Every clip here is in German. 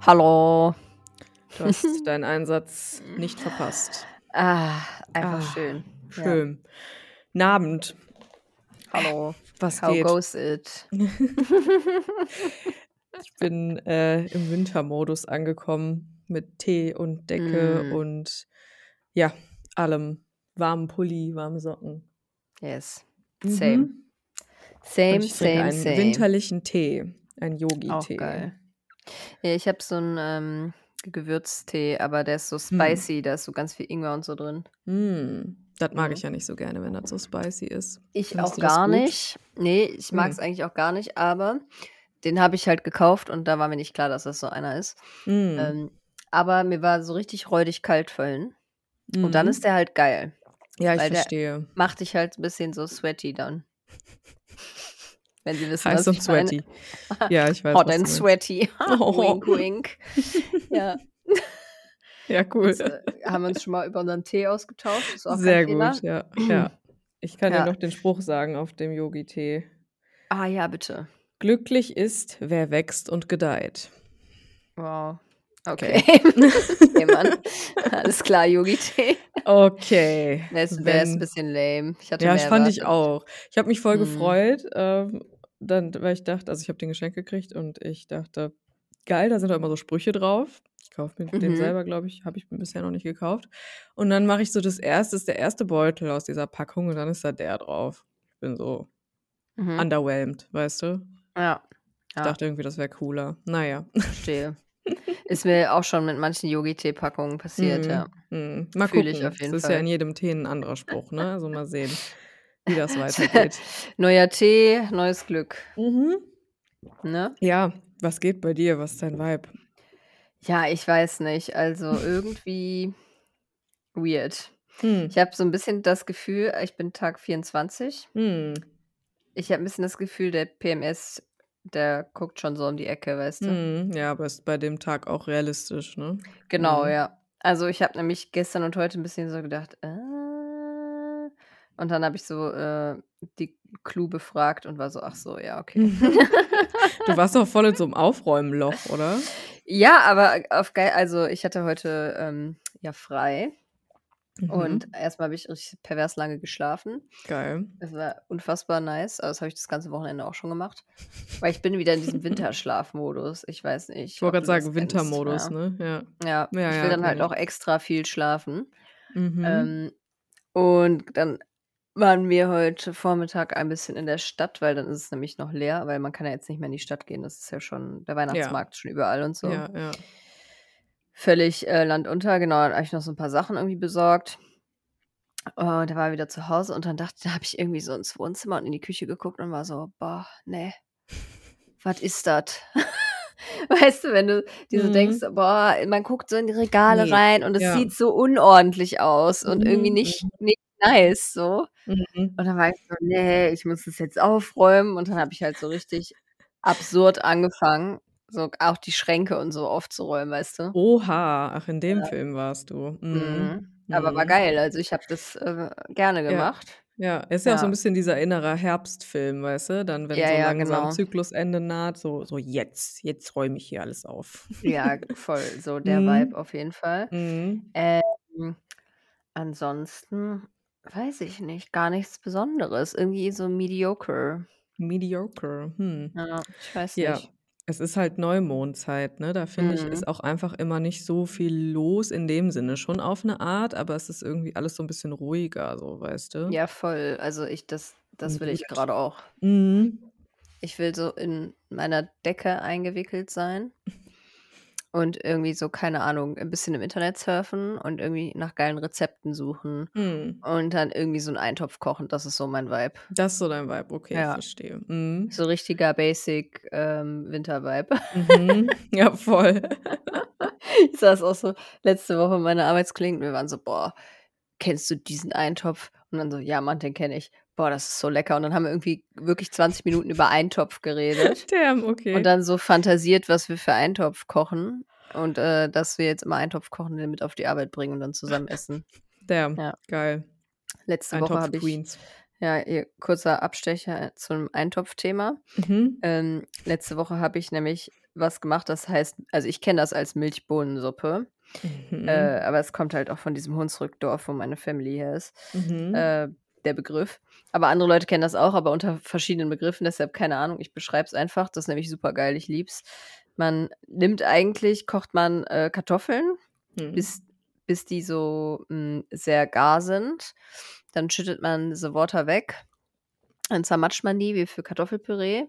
Hallo. Du hast deinen Einsatz nicht verpasst. Ah, einfach Ah, schön. Ja. Schön. Nabend. Hallo. Was How geht? goes it? Ich bin äh, im Wintermodus angekommen mit Tee und Decke Mm. und ja, allem. Warmen Pulli, warme Socken. Yes. Mhm. Same. Und Same, same, einen same. winterlichen Tee, einen Yogi-Tee. geil. Ja, ich habe so einen ähm, Gewürztee, aber der ist so Hm. spicy, da ist so ganz viel Ingwer und so drin. Mm, das mag Mhm. ich ja nicht so gerne, wenn das so spicy ist. Ich Findest auch gar nicht. Nee, ich mag es Hm. eigentlich auch gar nicht, aber den habe ich halt gekauft und da war mir nicht klar, dass das so einer ist. Mm. Ähm, aber mir war so richtig räudig kalt vorhin. Und dann Mhm. ist der halt geil. Ja, ich verstehe. macht dich halt ein bisschen so sweaty dann. Wenn Sie wissen, Heiß was und ich meine. sweaty. Ja, ich weiß, Hot and sweaty. Oh. wink, wink. Ja, Ja, cool. jetzt äh, haben wir uns schon mal über unseren Tee ausgetauscht. Sehr gut, ja. ja. Ich kann dir Ja. noch den Spruch sagen auf dem Yogi-Tee. Ah ja, bitte. Glücklich ist, wer wächst und gedeiht. Wow. Okay. Okay. okay, Mann. Alles klar, Yogi-Tee. Okay. Der ist, der ist ein bisschen lame. Ich hatte ja, ich fand ich auch. Ich habe mich voll Mhm. gefreut, ähm, dann, weil ich dachte, also ich habe den Geschenk gekriegt und ich dachte, geil, da sind doch immer so Sprüche drauf. Ich kaufe mir den Mhm. selber, glaube ich, habe ich mir bisher noch nicht gekauft. Und dann mache ich so das erste, ist der erste Beutel aus dieser Packung und dann ist da der drauf. Ich bin so Mhm. underwhelmed, weißt du? Ja, Ich Ja. dachte irgendwie, das wäre cooler. Naja. verstehe. Ist mir auch schon mit manchen Yogi-Tee-Packungen passiert, Mhm. ja. Mhm. Mal Fühl gucken. ich auf jeden das ist Fall. ja in jedem Tee ein anderer Spruch, ne? Also mal sehen, wie das weitergeht. Neuer Tee, neues Glück. mhm. Ne? Ja, was geht bei dir? Was ist dein Vibe? Ja, ich weiß nicht. Also irgendwie weird. Hm. Ich habe so ein bisschen das Gefühl, ich bin Tag 24. Hm. Ich habe ein bisschen das Gefühl, der PMS, der guckt schon so um die Ecke, weißt du? Hm. Ja, aber ist bei dem Tag auch realistisch, ne? Genau, Mhm. ja. Also ich habe nämlich gestern und heute ein bisschen so gedacht, äh, und dann habe ich so äh, die Clue befragt und war so, ach so, ja, okay. Du warst doch voll in so einem Aufräumenloch, oder? ja, aber auf geil, also ich hatte heute ähm, ja frei Mhm. und erstmal habe ich richtig pervers lange geschlafen. Geil. Das war unfassbar nice. Aber das habe ich das ganze Wochenende auch schon gemacht. Weil ich bin wieder in diesem Winterschlafmodus. Ich weiß nicht. Ich wollte gerade sagen, Wintermodus, ja. ne? Ja. Ja, Ja, ich ja, will dann kenn halt auch extra viel schlafen. Mhm. Ähm, und dann waren wir heute Vormittag ein bisschen in der Stadt, weil dann ist es nämlich noch leer, weil man kann ja jetzt nicht mehr in die Stadt gehen. Das ist ja schon, der Weihnachtsmarkt schon überall und so. Ja, ja. Völlig äh, landunter, genau. Dann habe ich noch so ein paar Sachen irgendwie besorgt. Und da war ich wieder zu Hause und dann dachte, da habe ich irgendwie so ins Wohnzimmer und in die Küche geguckt und war so, boah, nee, was ist das? Weißt du, wenn du dir so Mhm. denkst, boah, man guckt so in die Regale Nee, rein und es ja. sieht so unordentlich aus und irgendwie Mhm, nicht, nicht nice so. Mhm. Und dann war ich so, nee, ich muss das jetzt aufräumen. Und dann habe ich halt so richtig absurd angefangen, so auch die Schränke und so aufzuräumen, weißt du? Oha, ach, in dem Film warst du. Mhm. Mhm. Aber war Mhm. geil. Also ich habe das äh, gerne Ja. gemacht. Ja, ist ja auch so ein Ja. bisschen dieser innere Herbstfilm, weißt du? Dann, wenn Ja, so ja, langsam genau. Zyklusende naht, so, so jetzt, jetzt räume ich hier alles auf. Ja, voll. So der Mhm. Vibe auf jeden Fall. Mhm. Ähm, ansonsten weiß ich nicht, gar nichts Besonderes. Irgendwie so mediocre. Mediocre. Hm. Ja, ich weiß Ja, nicht. Es ist halt Neumondzeit, ne? Da finde ich, Mhm. ist auch einfach immer nicht so viel los in dem Sinne. Schon auf eine Art, aber es ist irgendwie alles so ein bisschen ruhiger, so, weißt du? Ja, voll. Also ich, das, das will ich gerade auch. Mhm. Ich will so in meiner Decke eingewickelt sein und irgendwie so, keine Ahnung, ein bisschen im Internet surfen und irgendwie nach geilen Rezepten suchen Hm. und dann irgendwie so einen Eintopf kochen. Das ist so mein Vibe. Das ist so dein Vibe, okay, ich Ja. verstehe. Mhm. So richtiger Basic ähm, Winter-Vibe. Mhm. Ja, voll. Ich saß auch so letzte Woche in meiner Arbeitskollegen und wir waren so, boah, kennst du diesen Eintopf? Und dann so, ja, Mann, den kenne ich. Boah, das ist so lecker. Und dann haben wir irgendwie wirklich 20 Minuten über Eintopf geredet. Damn, okay. Und dann so fantasiert, was wir für Eintopf kochen. Und äh, dass wir jetzt immer Eintopf kochen, den mit auf die Arbeit bringen und dann zusammen essen. Damn, Ja. geil. Letzte Woche Eintopf habe ich, Queens. ja, hier, kurzer Abstecher zum Eintopfthema. Mhm. Ähm, letzte Woche habe ich nämlich was gemacht, das heißt, also ich kenne das als Milchbohnensuppe, Mhm. äh, aber es kommt halt auch von diesem Hunsrückdorf, wo meine Family her ist, Mhm. äh, der Begriff. Aber andere Leute kennen das auch, aber unter verschiedenen Begriffen, deshalb keine Ahnung, ich beschreibe es einfach, das ist nämlich super geil, ich lieb's. Man nimmt eigentlich, kocht man äh, Kartoffeln, Mhm. bis, bis die so mh, sehr gar sind. Dann schüttet man diese Water weg. Dann zermatscht man die wie für Kartoffelpüree.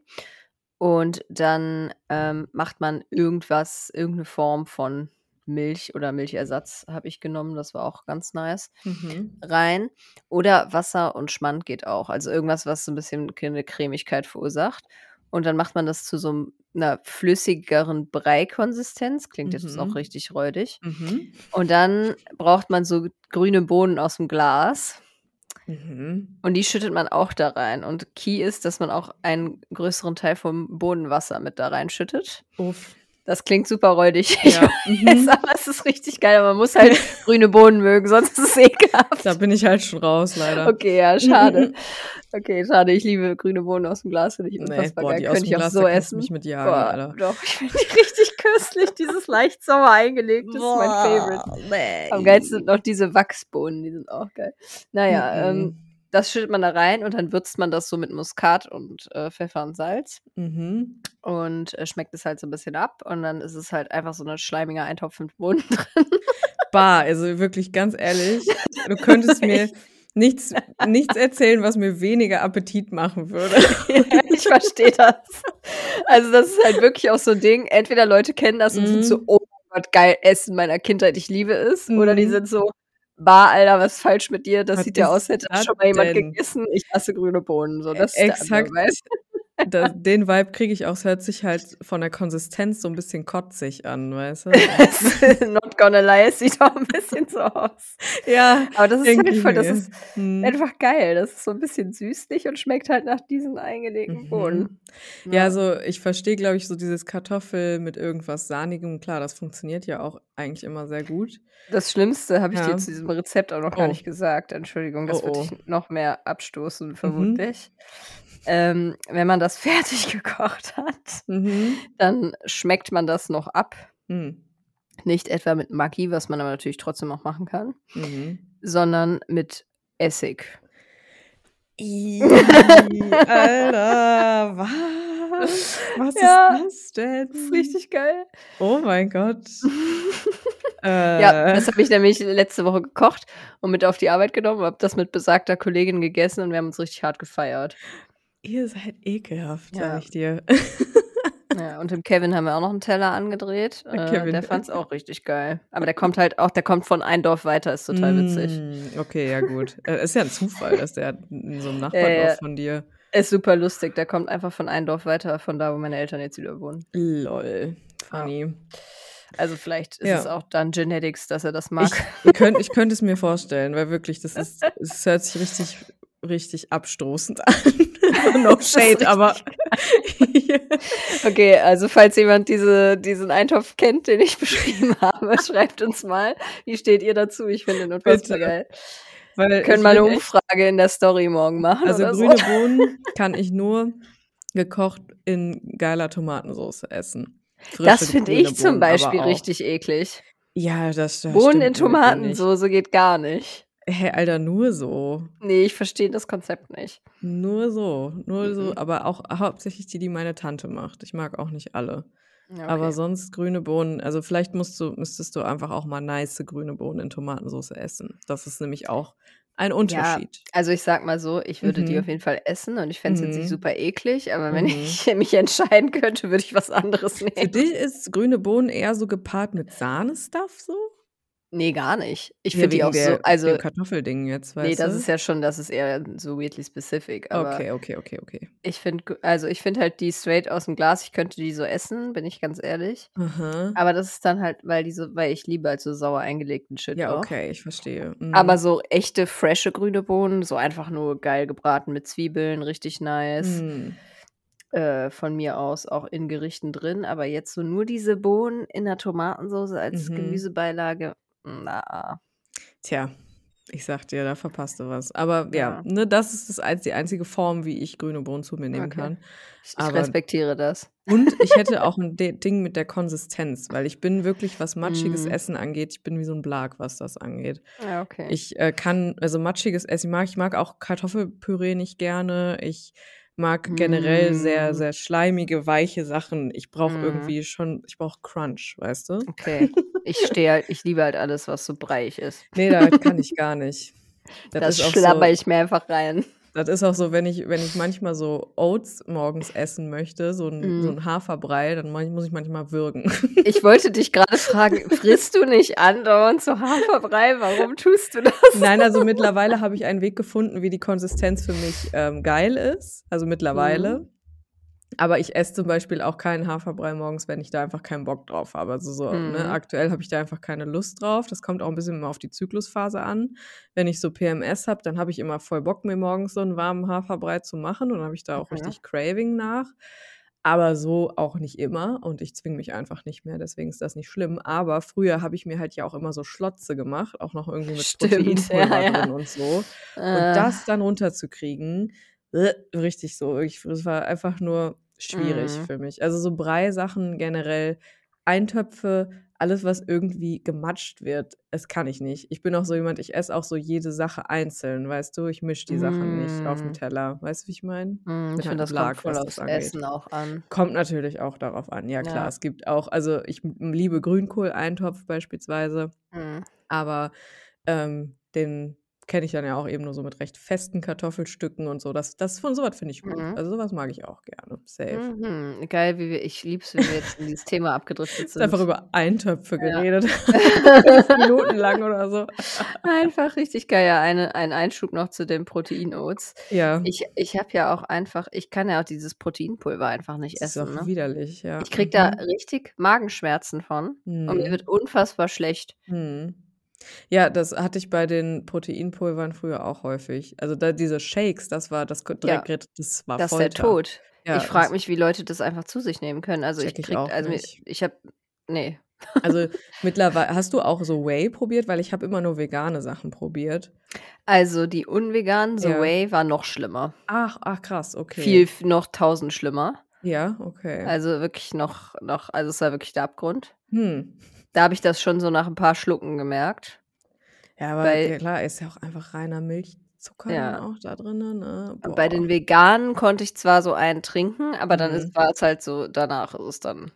Und dann ähm, macht man irgendwas, irgendeine Form von Milch oder Milchersatz habe ich genommen. Das war auch ganz nice. Mhm. Rein. Oder Wasser und Schmand geht auch. Also irgendwas, was so ein bisschen eine Cremigkeit verursacht. Und dann macht man das zu so einer flüssigeren Brei-Konsistenz. Klingt jetzt auch Mhm. richtig räudig. Mhm. Und dann braucht man so grüne Bohnen aus dem Glas. Mhm. Und die schüttet man auch da rein. Und Key ist, dass man auch einen größeren Teil vom Bohnenwasser mit da reinschüttet. Uff. Das klingt super räudig. Ja. weiß, Mhm. aber es ist richtig geil. Aber man muss halt grüne Bohnen mögen, sonst ist es ekelhaft. Da bin ich halt schon raus, leider. Okay, ja, schade. Okay, schade. Ich liebe grüne Bohnen aus dem Glas, finde ich Nee, unfassbar boah, geil. Könnte ich auch Glas, so essen. mich mit jagen, Boah, Alter. doch, ich finde die richtig köstlich. Dieses leicht sauer eingelegt, das ist mein Favorite. Nee. Am geilsten sind noch diese Wachsbohnen, die sind auch geil. Naja, Mhm. ähm, das schüttet man da rein und dann würzt man das so mit Muskat und äh, Pfeffer und Salz Mhm. und äh, schmeckt es halt so ein bisschen ab und dann ist es halt einfach so ein schleimiger Eintopf mit Bohnen drin. Bah, also wirklich ganz ehrlich, du könntest mir nichts, nichts erzählen, was mir weniger Appetit machen würde. ja, ich verstehe das. Also das ist halt wirklich auch so ein Ding. Entweder Leute kennen das und sind Mhm. so, oh mein Gott, geil, Essen meiner Kindheit, ich liebe es. Oder die Mhm. sind so, bah, Alter, was ist falsch mit dir? Das Was sieht ja aus, hätte schon mal jemand denn? gegessen. Ich hasse grüne Bohnen. So, das ist der andere Exakt. Vibe. Da, den Vibe kriege ich auch. Es hört sich halt von der Konsistenz so ein bisschen kotzig an, weißt du? Not gonna lie, es sieht auch ein bisschen so aus. ja, Aber das ist halt voll, das ist Hm. einfach geil. Das ist so ein bisschen süßlich und schmeckt halt nach diesen eingelegten Mhm. Bohnen. Ja, also ich verstehe, glaube ich, so dieses Kartoffel mit irgendwas Sahnigem. Klar, das funktioniert ja auch eigentlich immer sehr gut. Das Schlimmste habe ich Ja. dir zu diesem Rezept auch noch gar Oh. nicht gesagt. Entschuldigung, das Oh, würde oh. dich noch mehr abstoßen, vermutlich. Ähm, wenn man das fertig gekocht hat, Mhm. dann schmeckt man das noch ab. Mhm. Nicht etwa mit Maggi, was man aber natürlich trotzdem auch machen kann, Mhm. sondern mit Essig. Ih, Alter, was? Was Ja, ist das denn? Das ist richtig geil. Oh mein Gott. äh, Ja, das habe ich nämlich letzte Woche gekocht und mit auf die Arbeit genommen, habe das mit besagter Kollegin gegessen und wir haben uns richtig hart gefeiert. Ihr seid ekelhaft, Ja. sag ich dir. Ja, und dem Kevin haben wir auch noch einen Teller angedreht. Der Äh, Kevin. der fand es auch richtig geil. Aber der kommt halt auch, der kommt von ein Dorf weiter, ist total witzig. Mm, Okay, ja gut. Äh, ist ja ein Zufall, dass der in so einem Ja, Nachbardorf ja. von dir. Ist super lustig. Der kommt einfach von ein Dorf weiter, von da, wo meine Eltern jetzt wieder wohnen. Lol. Funny. Also vielleicht ist Ja. es auch dann Genetics, dass er das mag. Ich, ich könnte ich könnt es mir vorstellen, weil wirklich, das ist, es hört sich richtig, richtig abstoßend an. no Das shade, aber. Okay, also falls jemand diese, diesen Eintopf kennt, den ich beschrieben habe, schreibt uns mal. Wie steht ihr dazu? Ich finde den unfassbar geil. weil Wir können mal eine Umfrage in der Story morgen machen. Also grüne so. Bohnen kann ich nur gekocht in geiler Tomatensauce essen. Das Frische finde grüne ich zum Bohnen aber Beispiel richtig eklig. Ja, das, das Bohnen in Tomatensoße geht gar nicht. Hey, Alter, nur so. Nee, ich verstehe das Konzept nicht. Nur so. Nur so, Mhm. aber auch hauptsächlich die, die meine Tante macht. Ich mag auch nicht alle. Ja, Aber okay. sonst grüne Bohnen, also vielleicht musst du, müsstest du einfach auch mal nice grüne Bohnen in Tomatensauce essen. Das ist nämlich auch ein Unterschied. Also ich sag mal so, ich würde die Mhm. auf jeden Fall essen und ich fände es jetzt nicht Mhm. super eklig, aber wenn Mhm. ich mich entscheiden könnte, würde ich was anderes Für nehmen. dich ist grüne Bohnen eher so gepaart mit Sahnestuff so? Nee, gar nicht. Ich Ja, finde die auch der, so, also dem Kartoffelding jetzt, weißt nee, das du? ist ja schon, das ist eher so weirdly specific, Okay, okay, okay, okay. ich finde, also ich finde halt die straight aus dem Glas, ich könnte die so essen, bin ich ganz ehrlich. Aha. Aber das ist dann halt, weil die so, weil ich liebe halt so sauer eingelegten Shit Ja, auch. okay, ich verstehe. Mhm. Aber so echte, frische grüne Bohnen, so einfach nur geil gebraten mit Zwiebeln, richtig nice. Mhm. äh, von mir aus auch in Gerichten drin, aber jetzt so nur diese Bohnen in der Tomatensoße als Mhm. Gemüsebeilage, na. Tja, ich sage dir, da verpasst du was. Aber ja, Ja. ne, das ist das die einzige Form, wie ich grüne Bohnen zu mir nehmen Okay. kann. Ich Aber respektiere das. und ich hätte auch 'n De Ding mit der Konsistenz, weil ich bin wirklich, was matschiges Mhm. Essen angeht ich bin wie so 'n Blag, was das angeht. Ja, okay. Ich, äh, kann also matschiges Essen mag ich mag auch Kartoffelpüree nicht gerne. Ich mag generell sehr, Mm. sehr schleimige, weiche Sachen. Ich brauche Mhm. irgendwie schon ich brauche Crunch, weißt du? Okay. Ich stehe halt ich liebe halt alles, was so breiig ist. Ne, das kann ich gar nicht. Das Das schlabber so ich mir einfach rein. Das ist auch so, wenn ich wenn ich manchmal so Oats morgens essen möchte, so 'n so Mhm. 'n Haferbrei, dann muss ich manchmal würgen. Ich wollte dich grade fragen, frisst du nicht andauernd so Haferbrei? Warum tust du das? Nein, also mittlerweile habe ich einen Weg gefunden, wie die Konsistenz für mich, ähm, geil ist, also mittlerweile. Mhm. Aber ich esse zum Beispiel auch keinen Haferbrei morgens, wenn ich da einfach keinen Bock drauf habe. Also so, ne, Mhm. aktuell habe ich da einfach keine Lust drauf. Das kommt auch 'n bisschen immer auf die Zyklusphase an. Wenn ich so PMS habe, dann habe ich immer voll Bock, mir morgens so 'n warmen Haferbrei zu machen und dann habe ich da auch Mhm. richtig Craving nach. Aber so auch nicht immer und ich zwinge mich einfach nicht mehr, deswegen ist das nicht schlimm. Aber früher habe ich mir halt ja auch immer so Schlotze gemacht, auch noch irgendwie mit Stimmt, Proteinpulver ja, ja. drin und so. Und Äh. das dann runterzukriegen, richtig so. Ich das war einfach nur schwierig Mhm. für mich. Also so Breisachen generell, Eintöpfe, alles, was irgendwie gematscht wird, das kann ich nicht. Ich bin auch so jemand, ich esse auch so jede Sache einzeln, weißt du? Ich mische die Sachen nicht auf'm Mm. Teller. Weißt du, wie ich meine? Mhm, Bin ich finde, das kommt Blag, voll aufs. Essen auch an. Kommt natürlich auch darauf an. Ja klar, Ja. es gibt auch also ich liebe Grünkohleintopf beispielsweise, Mhm. aber, ähm, den kenne ich dann ja auch eben nur so mit recht festen Kartoffelstücken und so. Das das von so was finde ich gut. Mhm. Also so was mag ich auch gerne, safe. Mhm. Geil, wie wir ich liebe es, wie wir jetzt in dieses Thema abgedriftet Jetzt einfach sind. über Eintöpfe Ja. geredet. 5 Minuten lang oder so. Einfach richtig geil. Ja, eine ein Einschub noch zu den Protein-Oats. Ja. Ich ich habe ja auch einfach ich kann ja auch dieses Proteinpulver einfach nicht Das ist essen, auch ne? widerlich, ja. Ich kriege da Mhm. richtig Magenschmerzen von und mir Mhm. wird unfassbar schlecht. Mhm. Ja, das hatte ich bei den Proteinpulvern früher auch häufig. Also da diese Shakes, das war das ko Ja. direkt das war Das ist der. Tod. Ja, Ich frage mich, wie Leute das einfach zu sich nehmen können. Also, ich Checke ich also nicht. ich habe ne. Also mittlerwei hast du auch so Whey probiert? Weil ich habe immer nur vegane Sachen probiert. Also, die unveganen, The Ja. Whey, war noch schlimmer. Ach, ach krass, okay. Viel noch 1.000 schlimmer. Ja, okay. Also wirklich noch noch also es war wirklich der Abgrund. Hm. Da habe ich das schon so nach 'n paar Schlucken gemerkt. Ja, aber Weil ja klar, ist ja auch einfach reiner Milchzucker Ja. auch da drinnen, ne? Und bei den veganen konnte ich zwar so einen trinken, aber dann Mhm. war es halt so danach ist es dann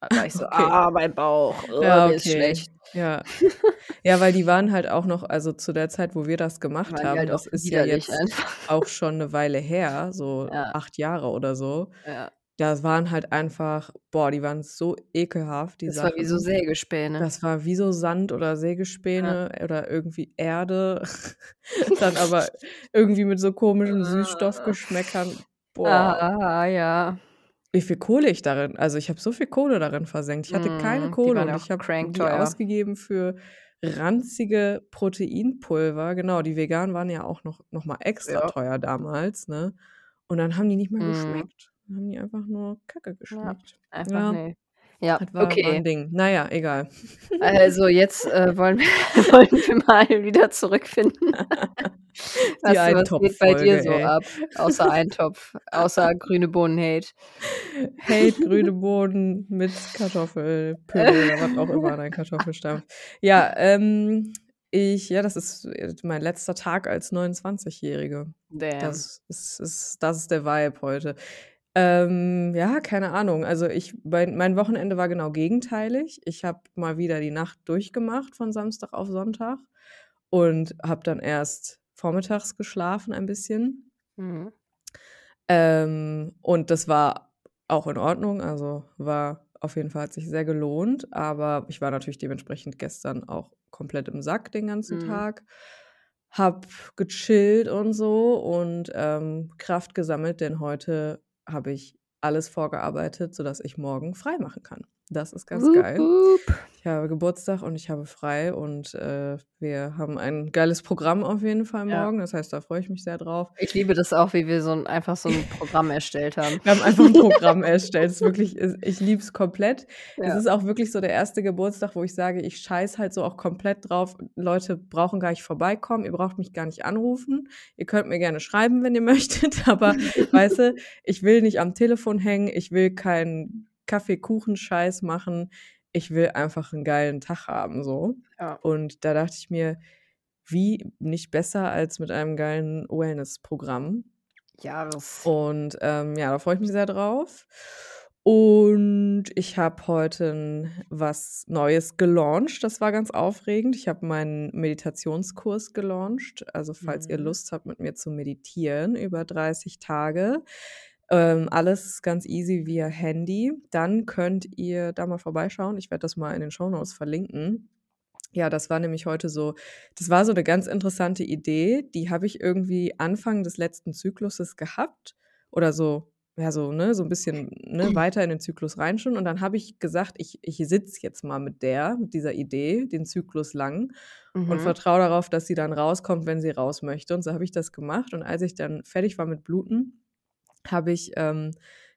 da war ich so: Okay. „Ah, mein Bauch, oh, Ja, mir ist okay. schlecht.“ Ja. Ja, weil die waren halt auch noch also zu der Zeit, wo wir das gemacht Waren haben, halt das ist ja jetzt einfach. auch schon 'ne Weile her, so Ja. 8 Jahre oder so. Ja. Das waren halt einfach boah, die waren so ekelhaft, die Das war wie so Sachen. Sägespäne. Das war wie so Sand oder Ja. Sägespäne oder irgendwie Erde, dann aber irgendwie mit so komischen Ah. Süßstoffgeschmäckern. Boah. Ah, ja. Wie viel Kohle ich darin also ich habe so viel Kohle darin versenkt. Ich hatte keine Mhm, Kohle und ja ich habe die ausgegeben für ranzige Proteinpulver. Genau, die veganen waren ja auch noch noch mal extra Ja. teuer damals, ne? Und dann haben die nicht mal Mhm. geschmeckt. Dann haben die einfach nur Kacke Ja, geschmeckt. einfach Ja. ne. Ja, Das war war okay. 'n Ding. Na ja, egal. Also jetzt, äh, wollen wir wollen wir mal wieder zurückfinden. Die Was was geht bei dir so ey. ab, außer Eintopf, außer grüne Bohnen-Hate? Hate grüne Bohnen mit Kartoffelpüree oder was auch immer an ein Kartoffelstampf. Ja, ähm, ich ja, das ist mein letzter Tag als 29-Jährige. Damn. Das ist ist das ist der Vibe heute. Ähm, ja, keine Ahnung. Also ich mein mein Wochenende war genau gegenteilig. Ich habe mal wieder die Nacht durchgemacht von Samstag auf Sonntag und habe dann erst vormittags geschlafen ein bisschen. Mhm. Ähm, und das war auch in Ordnung, also war auf jeden Fall hat sich sehr gelohnt, aber ich war natürlich dementsprechend gestern auch komplett im Sack den ganzen Mhm. Tag. Habe gechillt und so und, ähm, Kraft gesammelt, denn heute habe ich alles vorgearbeitet, sodass ich morgen frei machen kann. Das ist ganz geil. Ich habe Geburtstag und ich habe frei und äh, wir haben ein geiles Programm auf jeden Fall Ja. morgen. Das heißt, da freue ich mich sehr drauf. Ich liebe das auch, wie wir so 'n einfach so 'n Programm erstellt haben. Wir haben einfach 'n Programm erstellt. Es ist wirklich es ich liebe es komplett. Es Ja. ist auch wirklich so der erste Geburtstag, wo ich sage, ich scheiße halt so auch komplett drauf. Leute brauchen gar nicht vorbeikommen, ihr braucht mich gar nicht anrufen. Ihr könnt mir gerne schreiben, wenn ihr möchtet, aber weißt du, ich will nicht am Telefon hängen, ich will keinen Kaffee-Kuchen-Scheiß machen. Ich will einfach 'n geilen Tag haben so. Ja. Und da dachte ich mir: „Wie nicht besser als mit einem geilen Wellness-Programm?“ Ja, das Und, ähm, ja, da freue ich mich sehr drauf. Und ich habe heute was Neues gelauncht. Das war ganz aufregend. Ich habe meinen Meditationskurs gelauncht. Also, falls ihr Mhm. Lust habt, mit mir zu meditieren über 30 Tage, ähm, alles ganz easy via Handy, dann könnt ihr da mal vorbeischauen. Ich werde das mal in den Shownotes verlinken. Ja, das war nämlich heute so das war so 'ne ganz interessante Idee, die habe ich irgendwie Anfang des letzten Zykluses gehabt oder so ja, so, ne, so 'n bisschen, ne, weiter in den Zyklus rein schon. Und dann habe ich gesagt: „Ich ich sitze jetzt mal mit der mit dieser Idee den Zyklus lang und Mhm. vertraue darauf, dass sie dann rauskommt, wenn sie raus möchte.“ Und so habe ich das gemacht. Und als ich dann fertig war mit Bluten, habe ich ähm,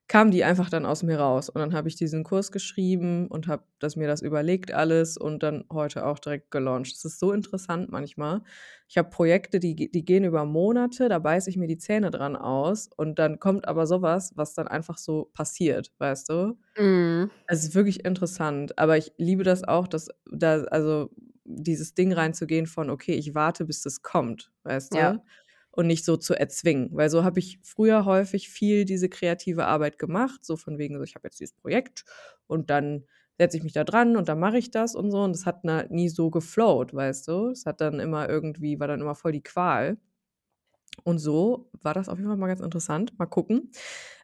kam die einfach dann aus mir raus. Und dann habe ich diesen Kurs geschrieben und habe das mir das überlegt alles und dann heute auch direkt gelauncht. Das ist so interessant manchmal. Ich habe Projekte, die die gehen über Monate, da beiße ich mir die Zähne dran aus und dann kommt aber so was, dann einfach so passiert, weißt du? Mhm. Es ist wirklich interessant, aber ich liebe das auch, dass da also, dieses Ding reinzugehen von: „Okay, ich warte, bis das kommt“, weißt Ja. du? Und nicht so zu erzwingen, weil so habe ich früher häufig viel diese kreative Arbeit gemacht, so von wegen so: „Ich habe jetzt dieses Projekt und dann setze ich mich da dran und dann mache ich das und so.“ Und das hat na nie so geflowt, weißt du? Es hat dann immer irgendwie war dann immer voll die Qual. Und so war das auf jeden Fall mal ganz interessant. Mal gucken.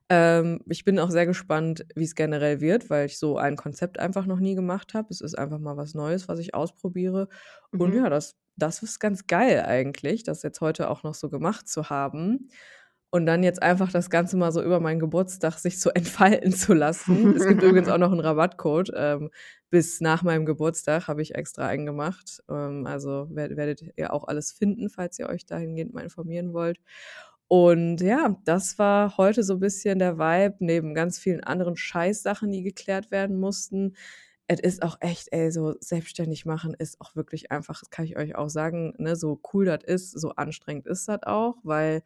Ähm, ich bin auch sehr gespannt, wie's generell wird, weil ich so ein Konzept einfach noch nie gemacht habe. Es ist einfach mal was Neues, was ich ausprobiere. Und Mhm. ja, das das ist ganz geil eigentlich, das jetzt heute auch noch so gemacht zu haben und dann jetzt einfach das Ganze mal so über meinen Geburtstag sich so entfalten zu lassen. Es gibt übrigens auch noch 'n Rabattcode, ähm, bis nach meinem Geburtstag habe ich extra einen gemacht. Ähm, also, wer werdet ihr auch alles finden, falls ihr euch dahingehend mal informieren wollt. Und ja, das war heute so bisschen der Vibe neben ganz vielen anderen Scheißsachen, die geklärt werden mussten. Es ist auch echt ey, so selbstständig machen ist auch wirklich einfach das kann ich euch auch sagen, ne, so cool das ist, so anstrengend ist das auch, weil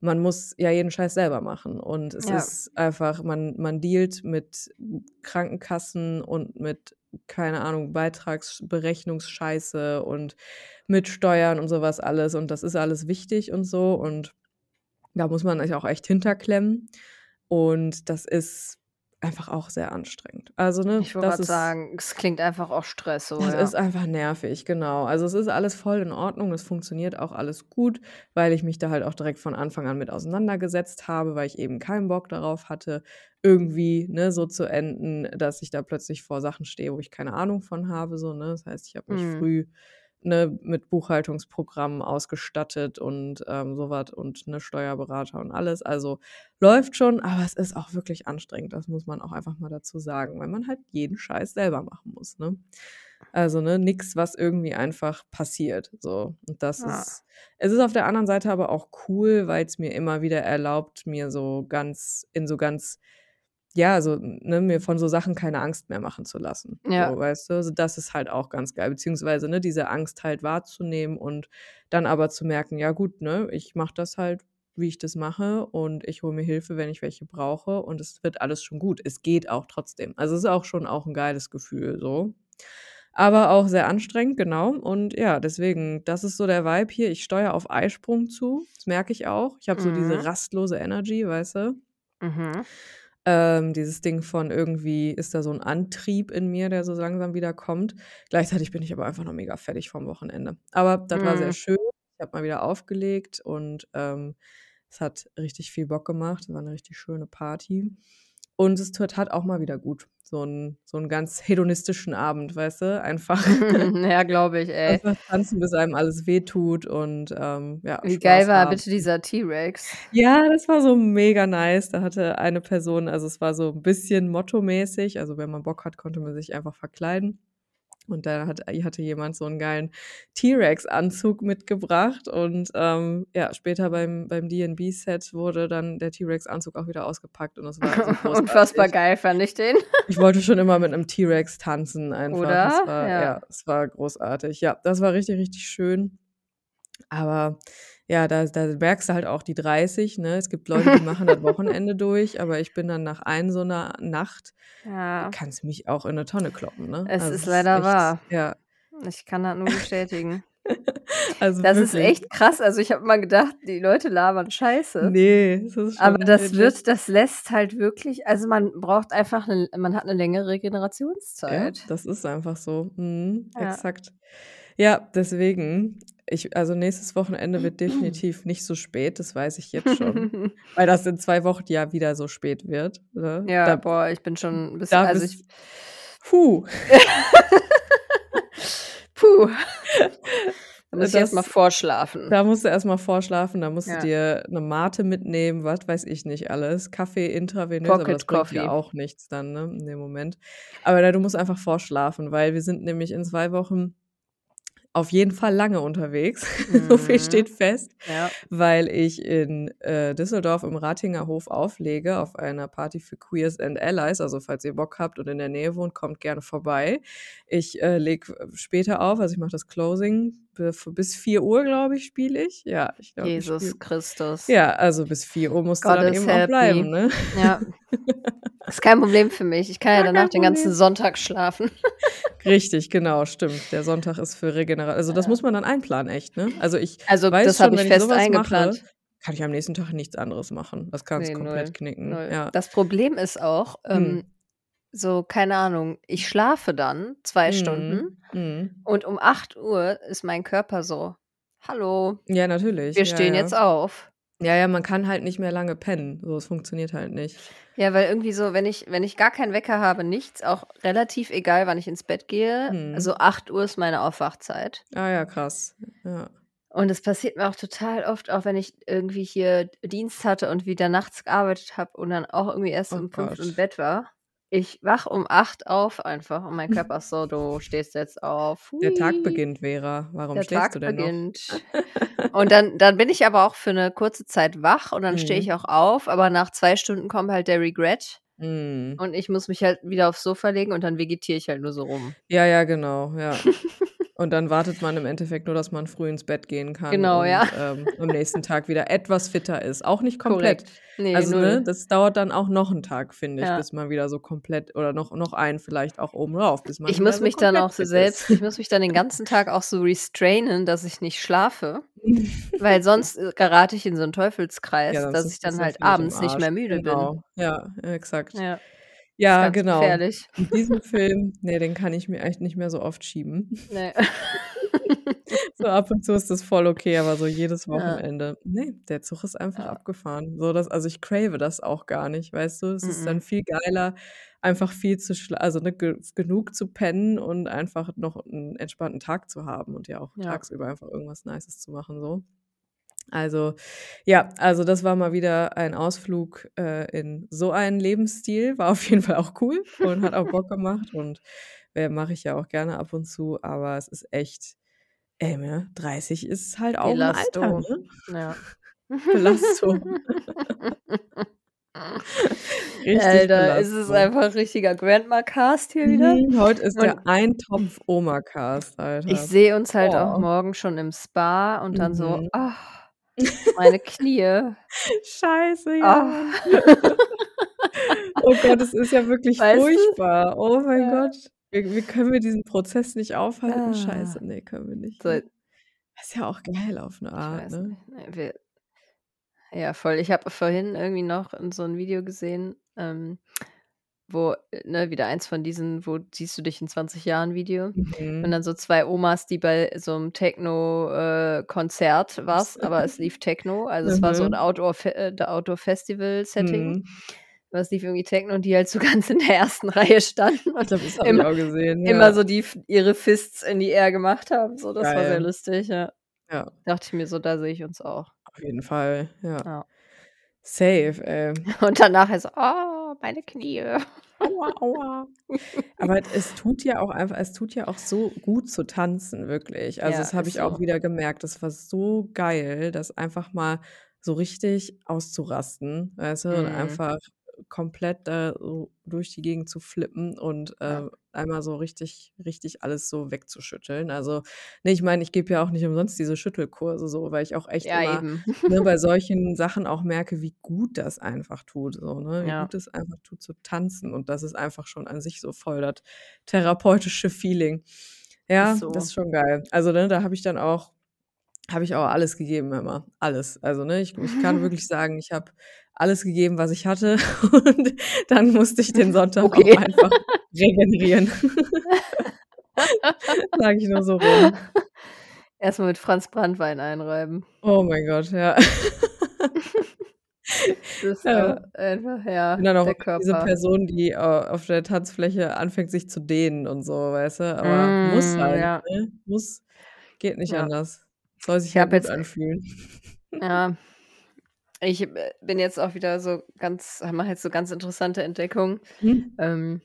man muss ja jeden Scheiß selber machen. Und es Ja. ist einfach man man dealt mit Krankenkassen und mit, keine Ahnung, Beitragsberechnungsscheiße und mit Steuern und so was alles. Und das ist alles wichtig und so. Und da muss man sich auch echt hinterklemmen. Und das ist einfach auch sehr anstrengend. Also, ne, Ich wollte sagen, es klingt einfach auch Stress so, das ja. ist einfach nervig, genau. Also, es ist alles voll in Ordnung. Es funktioniert auch alles gut, weil ich mich da halt auch direkt von Anfang an mit auseinandergesetzt habe, weil ich eben keinen Bock darauf hatte, irgendwie, ne, so zu enden, dass ich da plötzlich vor Sachen stehe, wo ich keine Ahnung von habe, so, ne? Das heißt, ich habe mich Mhm. früh, ne, mit Buchhaltungsprogrammen ausgestattet und, ähm, so was und, ne, Steuerberater und alles. Also, läuft schon, aber es ist auch wirklich anstrengend. Das muss man auch einfach mal dazu sagen, weil man halt jeden Scheiß selber machen muss, ne? Also, ne, nix, was irgendwie einfach passiert, so. Und das Ja. ist es ist auf der anderen Seite aber auch cool, weil's mir immer wieder erlaubt, mir so ganz in so ganz ja, so, ne, mir von so Sachen keine Angst mehr machen zu lassen, Ja. so, weißt du? Also, das ist halt auch ganz geil, beziehungsweise, ne, diese Angst halt wahrzunehmen und dann aber zu merken: „Ja gut, ne, ich mache das halt, wie ich das mache und ich hole mir Hilfe, wenn ich welche brauche und es wird alles schon gut.“ Es geht auch trotzdem. Also, es ist auch schon auch 'n geiles Gefühl so. Aber auch sehr anstrengend, genau. Und ja, deswegen, das ist so der Vibe hier. Ich steuere auf Eisprung zu. Das merke ich auch. Ich habe so diese Mhm. rastlose Energy, weißt du? Mhm. Ähm, dieses Ding von irgendwie ist da so 'n Antrieb in mir, der so langsam wieder kommt. Gleichzeitig bin ich aber einfach noch mega fertig vom Wochenende. Aber das war sehr Mhm. schön. Ich habe mal wieder aufgelegt und, ähm, es hat richtig viel Bock gemacht. War 'ne richtig schöne Party. Und es tut hat auch mal wieder gut. So 'n so 'n ganz hedonistischen Abend, weißt du? Einfach Ja, glaube ich, ey. einfach tanzen, bis einem alles wehtut und, ähm, ja, Wie geil Spaß war haben. bitte dieser T-Rex? Ja, das war so mega nice. Da hatte eine Person also, es war so 'n bisschen mottomäßig. Also, wenn man Bock hat, konnte man sich einfach verkleiden. Und da hat hatte jemand so 'n geilen T-Rex-Anzug mitgebracht und, ähm, ja, später beim beim D&B-Set wurde dann der T-Rex-Anzug auch wieder ausgepackt und es war so großartig. Unfassbar geil fand ich den. Ich wollte schon immer mit 'nem T-Rex tanzen einfach. Oder? Es war Ja. ja, es war großartig. Ja, das war richtig, richtig schön. Aber ja, da da merkst du halt auch die 30, ne? Es gibt Leute, die machen das Wochenende durch, aber ich bin dann nach ein so 'ner Nacht Ja. kannst mich auch in 'ne Tonne kloppen, ne? Es Also, ist leider echt wahr. ja. Ich kann das nur bestätigen. Also, Das ist wirklich. echt krass. Also, ich habe immer gedacht, die Leute labern Scheiße. Ne, es ist Aber schon das wirklich wird das lässt halt wirklich also, man braucht einfach 'ne man hat 'ne längere Ja, Regenerationszeit. das ist einfach so. Mhm, Ja. exakt. Ja, deswegen ich also, nächstes Wochenende wird definitiv nicht so spät, das weiß ich jetzt schon, weil das in 2 Wochen ja wieder so spät wird, ne? Ja, Da boah, ich bin schon 'n bisschen da also, ich puh. Puh. Da muss ich erst mal Das vorschlafen. da musst du erst mal vorschlafen, da musst du Ja. dir 'ne Mate mitnehmen, was weiß ich nicht alles, Kaffee intravenös, aber Pocket das bringt ja auch nichts dann, ne, in dem Moment. Aber ja, du musst einfach vorschlafen, weil wir sind nämlich in 2 Wochen auf jeden Fall lange unterwegs. So viel Mhm. steht fest, Ja. weil ich in, äh, Düsseldorf im Ratinger Hof auflege auf einer Party für Queers and Allies. Also, falls ihr Bock habt und in der Nähe wohnt, kommt gerne vorbei. Ich, äh, lege später auf, also, ich mache das Closing bis 4:00, glaube ich, spiele ich. Ja, ich glaube, ich Jesus Christus. ja, also, bis 4:00 musst du God dann is eben auch bleiben, ne? Ja. Ist kein Problem für mich. Ich kann ja Gar danach den ganzen. Sonntag schlafen. Richtig, genau, stimmt. Der Sonntag ist für Regenera also, das Ja. muss man dann einplanen, echt, ne? Also, ich Also, weiß das habe ich wenn ich fest so was mache, eingeplant. kann ich am nächsten Tag nichts anderes machen. Das kannst Ne, komplett 0, knicken, 0. ja. Das Problem ist auch, ähm, Mhm. So, keine Ahnung, ich schlafe dann 2 Mhm, Stunden mhm. und um 8:00 ist mein Körper so: „Hallo, Ja, natürlich. wir Ja, stehen ja. jetzt auf.“ Ja, ja, man kann halt nicht mehr lange pennen. So, es funktioniert halt nicht. Ja, weil irgendwie so, wenn ich wenn ich gar keinen Wecker habe, nichts, auch relativ egal, wann ich ins Bett gehe. Mhm. Also, 8:00 ist meine Aufwachzeit. Ah ja, krass. Ja. Und es passiert mir auch total oft, auch wenn ich irgendwie hier Dienst hatte und wieder nachts gearbeitet habe und dann auch irgendwie erst Oh um 5 im Gott. Bett war. Ich wache um 8 auf einfach und mein Körper ist so: „Du stehst jetzt auf. Der Tag Hui, beginnt, Vera. Warum der schläfst Tag du denn noch? beginnt.“ Und dann dann bin ich aber auch für 'ne kurze Zeit wach und dann stehe Mhm. ich auch auf, aber nach 2 Stunden kommt halt der Regret Mhm. und ich muss mich halt wieder aufs Sofa legen und dann vegetiere ich halt nur so rum. Ja, ja, genau, ja. Und dann wartet man im Endeffekt nur, dass man früh ins Bett gehen kann Genau, und, ja. ähm, am nächsten Tag wieder etwas fitter ist. Auch nicht komplett. Korrekt. Ne, Also, ne, 0. das dauert dann auch noch 'n Tag, finde ich, Ja. bis man wieder so komplett oder noch noch einen vielleicht auch oben drauf, bis man Ich muss so mich dann auch so selbst ich muss mich dann den ganzen Tag auch so restrainen, dass ich nicht schlafe, weil sonst, äh, gerate ich in so 'n Teufelskreis, Ja, dass ich dann halt abends nicht mehr müde bin. Genau, ja, exakt. Ja. Ja, genau. gefährlich. Und diesen Film, ne, den kann ich mir echt nicht mehr so oft schieben. Ne. So ab und zu ist das voll okay, aber so jedes Ja. Wochenende, ne, der Zug ist einfach Ja. abgefahren. So, dass also, ich crave das auch gar nicht, weißt du? Es ist dann Mm-mm. viel geiler, einfach viel zu schla also, ne, ge genug zu pennen und einfach noch 'n entspannten Tag zu haben und ja auch Ja. tagsüber einfach irgendwas Nices zu machen so. Also, ja, also, das war mal wieder ein Ausflug, äh, in so einen Lebensstil. War auf jeden Fall auch cool und hat auch Bock gemacht und, äh, mache ich ja auch gerne ab und zu, aber es ist echt ey, ne, 30 ist halt auch 'n Alter, Belasto. ne? Ja. Belastung. Richtig Alter, es ist Belastung. einfach richtiger Grandma-Cast hier wieder. Mhm, heute ist Und der Eintopf-Oma-Cast, Alter. ich sehe uns halt auch Oh. morgen schon im Spa und dann so: Mhm. „Ah, meine Knie.“ Scheiße, ja. Mann. Oh Gott, es ist ja wirklich Weißt du? furchtbar. Oh mein Ja. Gott. Wie wie können wir diesen Prozess nicht aufhalten? Ah. Scheiße, ne, können wir nicht, So ne? Ist ja auch geil auf 'ne Ich Art, ne? ne, wir ja, voll. Ich habe vorhin irgendwie noch in so 'n Video gesehen, ähm, wo, äh, ne, wieder eins von diesen „Wo siehst du dich in 20 Jahren“ Video und Mhm. dann so 2 Omas, die bei so 'nem Techno äh, war's, aber es lief Techno. Also, es war so Mhm. Outdoor Fe äh, Outdoor-Festival-Setting. Mhm. was lief irgendwie Techno und die halt so ganz in der ersten Reihe standen und das immer auch gesehen, immer ja. so die ihre Fists in die Air gemacht haben, so. Das war sehr Geil. lustig, ja. Ja. Dachte ich mir so, da sehe ich uns auch. Auf jeden Fall, ja. Ja. Safe, ey. Und danach so: „Oh, meine Knie.“ Aua, aua. Aber es tut ja auch einfach es tut ja auch so gut zu tanzen, wirklich. Also, Ja, das habe ist ich auch so. wieder gemerkt. Das war so geil, das einfach mal so richtig auszurasten, weißt du? Und Mhm. einfach komplett da so durch die Gegend zu flippen und, Ja. äh, einmal so richtig richtig alles so wegzuschütteln. Also, ne, ich meine, ich gebe ja auch nicht umsonst diese Schüttelkurse so, weil ich auch echt Ja, immer, ne, bei solchen Sachen auch merke, wie gut das einfach tut so, ne? Wie Ja. gut es einfach tut zu tanzen und das ist einfach schon an sich so voll das therapeutische Feeling. Ja, Ist das so. ist schon geil. Also, ne, da habe ich dann auch habe ich auch alles gegeben immer, alles. Also, ne, ich ich kann wirklich sagen, ich habe alles gegeben, was ich hatte und dann musste ich den Sonntag Okay. auch einfach regenerieren. Sage ich nur so rum. Erst mal mit Franz Branntwein einreiben. Oh mein Gott, ja. Das Ja. war einfach ja, bin dann auch diese. Person, die, äh, auf der Tanzfläche anfängt, sich zu dehnen und so, weißt du? Aber muss Mm, halt, ja. ne? Muss. Geht nicht Ja. anders. Soll sich Ich ja gut jetzt anfühlen. ja, ich, äh, bin jetzt auch wieder so ganz mache jetzt so ganz interessante Entdeckungen. Mhm. Ähm,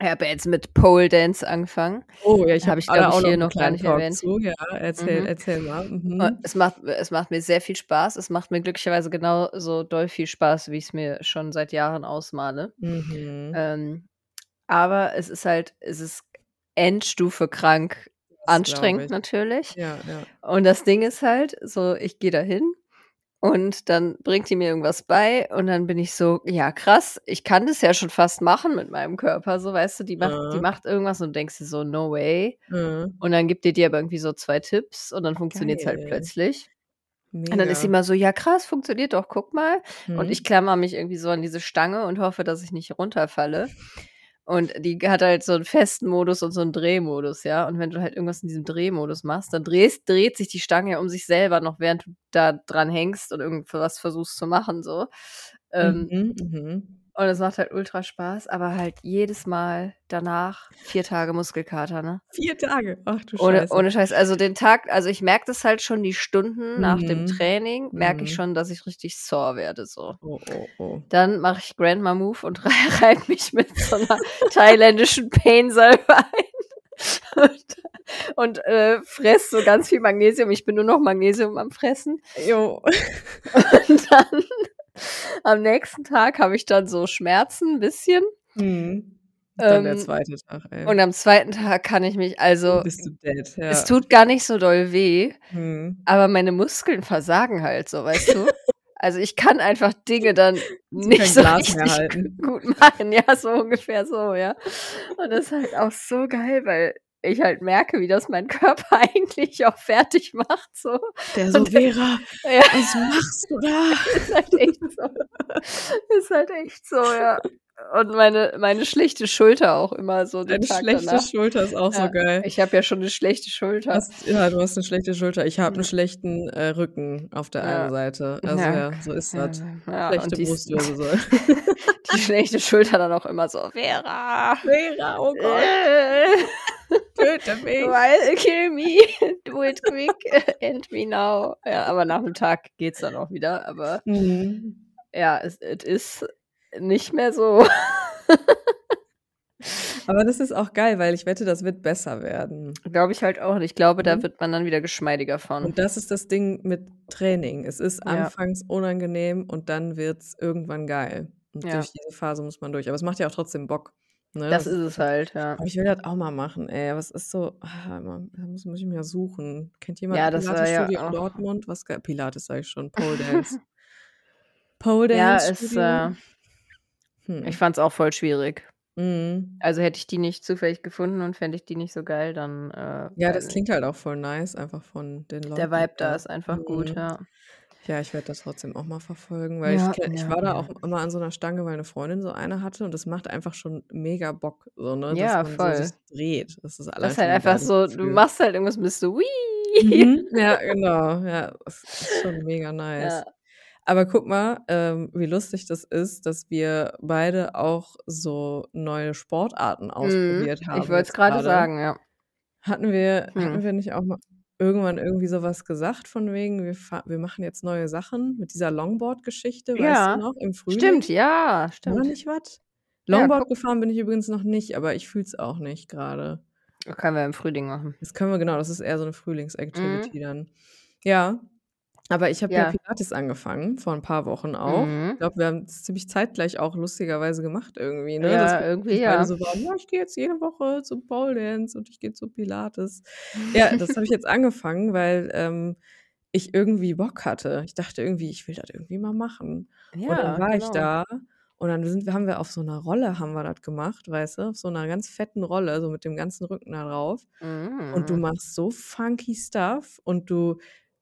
ich habe jetzt mit Pole Dance angefangen. Oh ja, ich Habe ich, glaube ich, hier noch gar nicht Talk erwähnt. zu. Ja, erzähl Mhm. erzähl mal. Mhm. es macht es macht mir sehr viel Spaß. Es macht mir glücklicherweise genauso doll viel Spaß, wie ich's mir schon seit Jahren ausmale. Mhm. Ähm, aber es ist halt es ist Endstufe krank anstrengend ich. natürlich. Ja, ja. Und das Ding ist halt so, ich gehe da hin und dann bringt die mir irgendwas bei und dann bin ich so: „Ja, krass, ich kann das ja schon fast machen mit meinem Körper“, so, weißt du? Die macht die Mhm. macht irgendwas und denkst dir so: „No way.“ Mhm. Und dann gibt die dir aber irgendwie so 2 Tipps und dann funktioniert's halt Geil. plötzlich. Und dann ist sie Mega. immer so: „Ja, krass, funktioniert doch, guck mal.“ Und ich Mhm. klammer mich irgendwie so an diese Stange und hoffe, dass ich nicht runterfalle. Und die hat halt so 'n festen Modus und so 'n Drehmodus, ja? Und wenn du halt irgendwas in diesem Drehmodus machst, dann drehst dreht sich die Stange um sich selber noch, während du da dran hängst und irgendwas versuchst zu machen so. Ähm, Mhm, mhm. Und es macht halt ultra Spaß, aber halt jedes Mal danach 4 Tage Muskelkater, ne? 4 Tage? Ach du Ohne Scheiße. ohne Scheiß. Also, den Tag also, ich merke das halt schon die Stunden nach dem Mhm. Training merke ich Mhm. schon, dass ich richtig sore werde so. Oh, oh, oh. Dann mache ich Grandma Move und rei reibe mich mit so 'ner thailändischen Pain-Salbe ein und und, äh, fresse so ganz viel Magnesium. Ich bin nur noch Magnesium am Fressen. Jo. Und dann am nächsten Tag habe ich dann so Schmerzen 'n bisschen. Mhm. Dann der Ähm, 2. Tag, ey. und am 2. Tag kann ich mich also bist du dead, es ja. tut gar nicht so doll weh, Mhm. aber meine Muskeln versagen halt so, weißt du? Also, ich kann einfach Dinge dann nicht so Glas richtig gut machen. Ja, so ungefähr so, ja. Und das ist halt auch so geil, weil ich halt merke, wie das meinen Körper eigentlich auch fertig macht so. Der so: „Vera, ja. was machst du da?“ Ist halt echt so. Ist halt echt so, ja. Und meine meine schlechte Schulter auch immer so Deine Tag schlechte danach. Schulter ist auch so Ja, geil. ich habe ja schon 'ne schlechte Schulter. Hast ja, du hast 'ne schlechte Schulter. Ich habe 'n Ja. schlechten, äh, Rücken auf der einen Ja. Seite. Also, Ja, ja, so ist das. Schlechte die s Brustwirbelsäule. die schlechte Schulter dann auch immer so: „Vera, Vera, oh Gott. äh, Töte mich. Why kill me, do it quick, end me now.“ Ja, aber nach 'nem Tag geht's dann auch wieder, aber Mhm. ja, es ist nicht mehr so. Aber das ist auch geil, weil ich wette, das wird besser werden. Glaube ich halt auch und ich glaube, da Mhm. wird man dann wieder geschmeidiger von. Und das ist das Ding mit Training. Es ist Ja. anfangs unangenehm und dann wird's irgendwann geil. Und Ja. durch diese Phase muss man durch. Aber es macht ja auch trotzdem Bock, ne? Das Das ist es halt, ja. aber ich will das auch mal machen, ey. Aber es ist so ah, man da muss muss ich mal suchen. Kennt jemand Ja, das war ja Pilates-Studio in Dortmund? Was Pilates sage ich schon, Pole Dance. Pole Ja, Dance es, Studio? äh Hm. ich fand's auch voll schwierig. Mhm. Also, hätte ich die nicht zufällig gefunden und fände ich die nicht so geil, dann, äh, Ja, das klingt halt auch voll nice, einfach von den Der Leuten Vibe da ist einfach gut, Mhm. ja. Ja, ich werde das trotzdem auch mal verfolgen, weil ich Ja, ke ich ja, war da auch immer an so 'ner Stange, weil 'ne Freundin so eine hatte und das macht einfach schon mega Bock, so, ne, dass Ja, man so voll. sich dreht. Das ist Das ist halt einfach so du Gefühl. machst halt irgendwas bist so: „Ui.“ Mhm. Ja, genau. Ja, das ist schon mega nice. Ja. Aber guck mal, ähm, wie lustig das ist, dass wir beide auch so neue Sportarten Mhm. ausprobiert haben Ich wollte es grade. sagen, ja. Hatten wir hatten Mhm. wir nicht auch mal irgendwann irgendwie so was gesagt von wegen, wir wir machen jetzt neue Sachen mit dieser Longboard-Geschichte, weißt du Ja, noch, im Frühling? stimmt, ja, War stimmt. nicht was? Ja, Longboard guck. gefahren bin ich übrigens noch nicht, aber ich fühle es auch nicht grade. Können wir im Frühling machen. Das können wir genau, das ist eher so 'ne Mhm. Frühlings-Activity dann. Ja, aber ich habe ja Ja. Pilates angefangen vor 'n paar Wochen auch. Ich Mhm. glaube, wir haben es ziemlich zeitgleich auch lustigerweise gemacht irgendwie, ne? Dass Ja, wir irgendwie ja. so waren: „Ja, ich gehe jetzt jede Woche zum Pole Dance und ich gehe zu Pilates.“ Ja, das habe ich jetzt angefangen, weil, ähm, ich irgendwie Bock hatte. Ich dachte irgendwie, ich will das irgendwie mal machen. Und dann Ja, war ich genau. da und dann sind wir haben wir auf so 'ner Rolle haben wir das gemacht, weißt du, auf so 'ner ganz fetten Rolle, so mit dem ganzen Rücken da drauf. Und du Mhm. machst so funky Stuff und du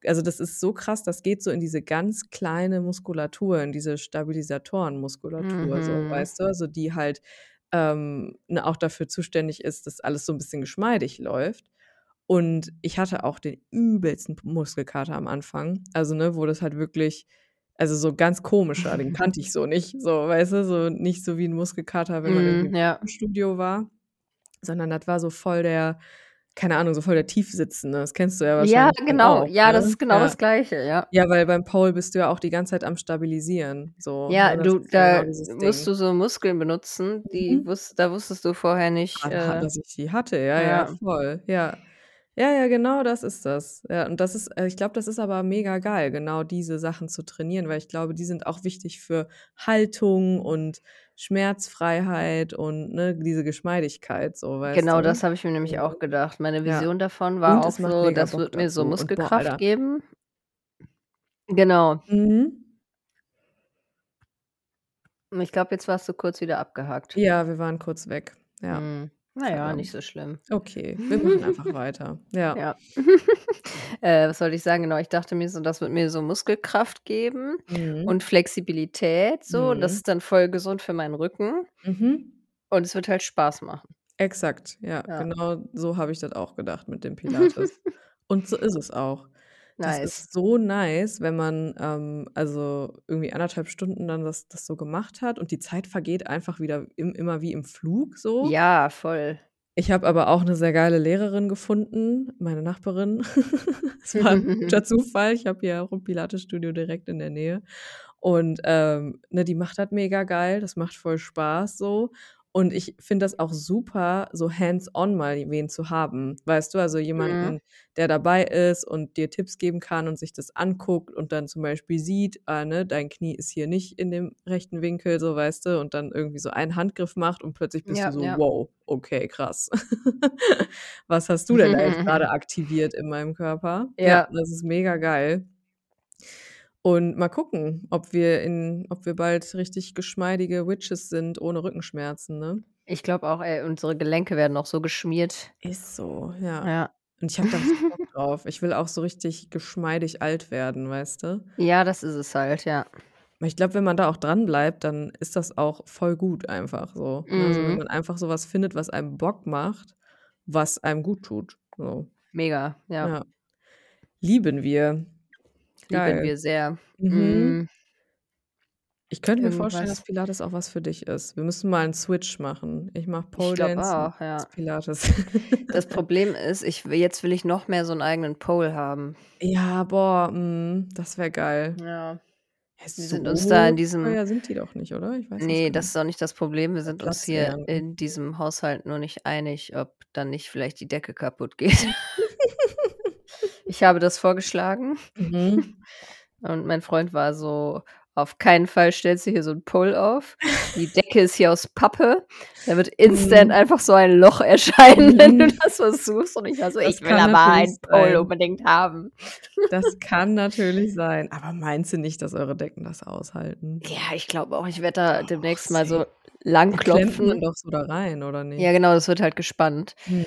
also, das ist so krass, das geht so in diese ganz kleine Muskulatur, in diese Stabilisatorenmuskulatur so, Mhm. weißt du? Also, die halt, ähm, ne, auch dafür zuständig ist, dass alles so 'n bisschen geschmeidig läuft. Und ich hatte auch den übelsten Muskelkater am Anfang. Also, ne, wo das halt wirklich also, so ganz komischer, den kannte ich so nicht, so, weißt du? So nicht so wie 'n Muskelkater, wenn man irgendwie Mhm, im ja. Fitnessstudio war, sondern das war so voll der keine Ahnung, so voll der Tiefsitzende. Das kennst du ja Ja, wahrscheinlich dann genau. auch, Ja, das ne? ist genau Ja. das Gleiche, ja. Ja, weil beim Pole bist du ja auch die ganze Zeit am Stabilisieren, so, Ja, ne? Das du ja da genau musst du so Muskeln benutzen, die Mhm. wus da wusstest du vorher nicht, ha äh dass ich die hatte, ja, ja, ja. voll, ja. Ja, ja, genau das ist das. Ja, und das ist äh, ich glaube, das ist aber mega geil, genau diese Sachen zu trainieren, weil ich glaube, die sind auch wichtig für Haltung und Schmerzfreiheit und, ne, diese Geschmeidigkeit so, weißt Genau, du? das habe ich mir nämlich auch gedacht. Meine Ja. Vision davon war auch so, das Bock wird mir so boah, Muskelkraft Alter geben. Genau. Mhm. Ich glaube, jetzt warst du kurz wieder abgehakt. Ja, wir waren kurz weg. Ja. Mhm. Na ja, nicht so schlimm. Okay, wir machen einfach weiter. Ja. Ja. Äh, was wollte ich sagen? Genau, ich dachte mir so, das wird mir so Muskelkraft geben Mhm. und Flexibilität so. Das Mhm. ist dann voll gesund für meinen Rücken Mhm. und es wird halt Spaß machen. Exakt, ja, Ja. genau so habe ich das auch gedacht mit dem Pilates. Und so ist es auch. Das Nice. ist so nice, wenn man, ähm, also, irgendwie 1,5 Stunden dann das das so gemacht hat und die Zeit vergeht einfach wieder im immer wie im Flug so. Ja, voll. Ich habe aber auch 'ne sehr geile Lehrerin gefunden, meine Nachbarin. Es war 'n guter Zufall. Ich habe hier auch 'n Pilatesstudio direkt in der Nähe. Und, ähm, ne, die macht das mega geil. Das macht voll Spaß so. Und ich finde das auch super, so hands on mal wen zu haben. Weißt du, also Mhm. jemanden, der dabei ist und dir Tipps geben kann und sich das anguckt und dann zum Beispiel sieht, ah, ne, dein Knie ist hier nicht in dem rechten Winkel, so, weißt du, und dann irgendwie so einen Handgriff macht und plötzlich bist Ja, du so: ja. „Wow, okay, krass. Was hast du denn da jetzt grade aktiviert in meinem Körper?“ Ja, Ja. das ist mega geil. Und mal gucken, ob wir in ob wir bald richtig geschmeidige Witches sind ohne Rückenschmerzen, ne? Ich glaube auch, ey, unsere Gelenke werden noch so geschmiert. Ist so, ja. Ja. Und ich habe da richtig Bock drauf. Ich will auch so richtig geschmeidig alt werden, weißt du? Ja, das ist es halt, ja. Ich glaube, wenn man da auch dranbleibt, dann ist das auch voll gut einfach so, ne? Also, wenn Mhm. man einfach so was findet, was einem Bock macht, was einem gut tut, so. Mega, ja. Ja. Lieben wir. Lieben Geil. wir sehr. Mhm. Mhm. Ich könnte mir vorstellen, dass Irgendwas Pilates auch was für dich ist. Wir müssen mal 'n Switch machen. Ich mache Ich Pole glaube Dance, auch, ja. Pilates. Das Problem ist, ich jetzt will ich noch mehr so 'n eigenen Pole haben. Ja, boah, mhm, das wäre geil. Ja. Wir so sind uns da in diesem teuer sind die doch nicht, oder? Ich weiß das Ne, gar das nicht. ist auch nicht das Problem. Wir sind uns hier in diesem Haushalt nur nicht einig, ob dann nicht vielleicht die Decke kaputt geht. Ich habe das vorgeschlagen Mhm. und mein Freund war so: „Auf keinen Fall stellst du hier so 'n Pole auf. Die Decke ist hier aus Pappe. Da wird instant Mhm. einfach so ein Loch erscheinen, wenn du Mhm. das versuchst.“ Und ich war so: Das „Ich will kann aber einen Pole sein. unbedingt haben.“ Das kann natürlich sein. Aber meinst du nicht, dass eure Decken das aushalten? Ja, ich glaube auch, ich werde da Doch, demnächst mal so safe. Die klemmt man langklopfen. doch so da rein, oder Ja, nicht? genau, das wird halt gespannt. Mhm.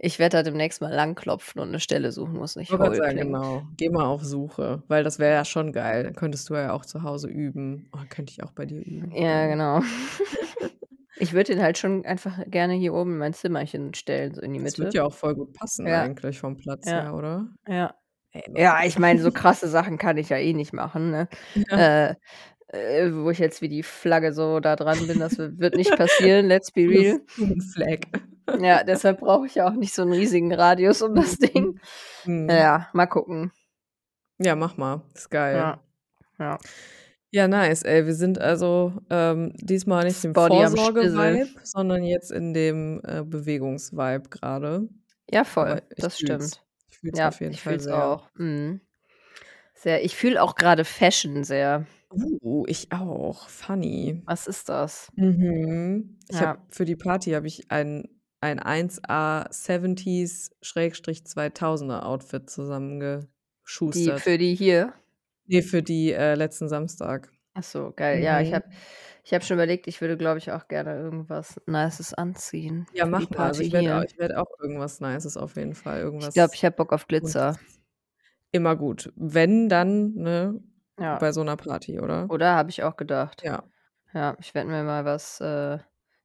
Ich werde da demnächst mal langklopfen und 'ne Stelle suchen, Ich nicht hohl sagen, genau. Geh mal auf Suche, weil das wäre ja schon geil. Dann könntest du ja auch zu Hause üben. Oh, könnte ich auch bei dir üben. Ja, Geil. genau. Ich würde den halt schon einfach gerne hier oben in mein Zimmerchen stellen, so in die Das Mitte. wird ja auch voll gut passen Ja. eigentlich vom Platz Ja. her, oder? Ja. Ja, ich meine, so krasse Sachen kann ich ja eh nicht machen, ne? Ja. Äh, äh, wo ich jetzt wie die Flagge so da dran bin, das wird nicht passieren, let's be real. Flag. Ja, deshalb brauche ich ja auch nicht so 'n riesigen Radius um das. Ding. Mhm. Ja, mal gucken. Ja, mach mal. Ist geil. Ja. Ja. Ja, nice, ey. Wir sind also, ähm, diesmal nicht im Vorsorge-Vibe, sondern jetzt in dem, äh, Bewegungs-Vibe grade. Ja, voll, das fühle es. stimmt. Ich fühle es Ja, auf jeden ich Fall fühle es sehr. auch. Mhm. Sehr. Ich fühle auch grade Fashion sehr. Uh, ich auch. Funny. Was ist das? Mhm. Ich Ja. habe für die Party habe ich ein ein 1A 70s/2000er Outfit Die zusammengeschustert. für die hier? Ne, für die, äh, letzten Samstag. Ach so, geil. Ja, ich Mhm. habe ich habe schon überlegt, ich würde, glaube ich, auch gerne irgendwas Nices anziehen Ja, für die mach mal. Also, Party ich werde au hier. ich werde auch irgendwas Nices auf jeden Fall. Ich glaube, Irgendwas ich habe Bock auf Glitzer. Buntes. Immer gut. Wenn, dann, ne, Ja. bei so 'ner Party, oder? Oder? Habe ich auch gedacht. Ja. Ja, ich werde mir mal was, äh,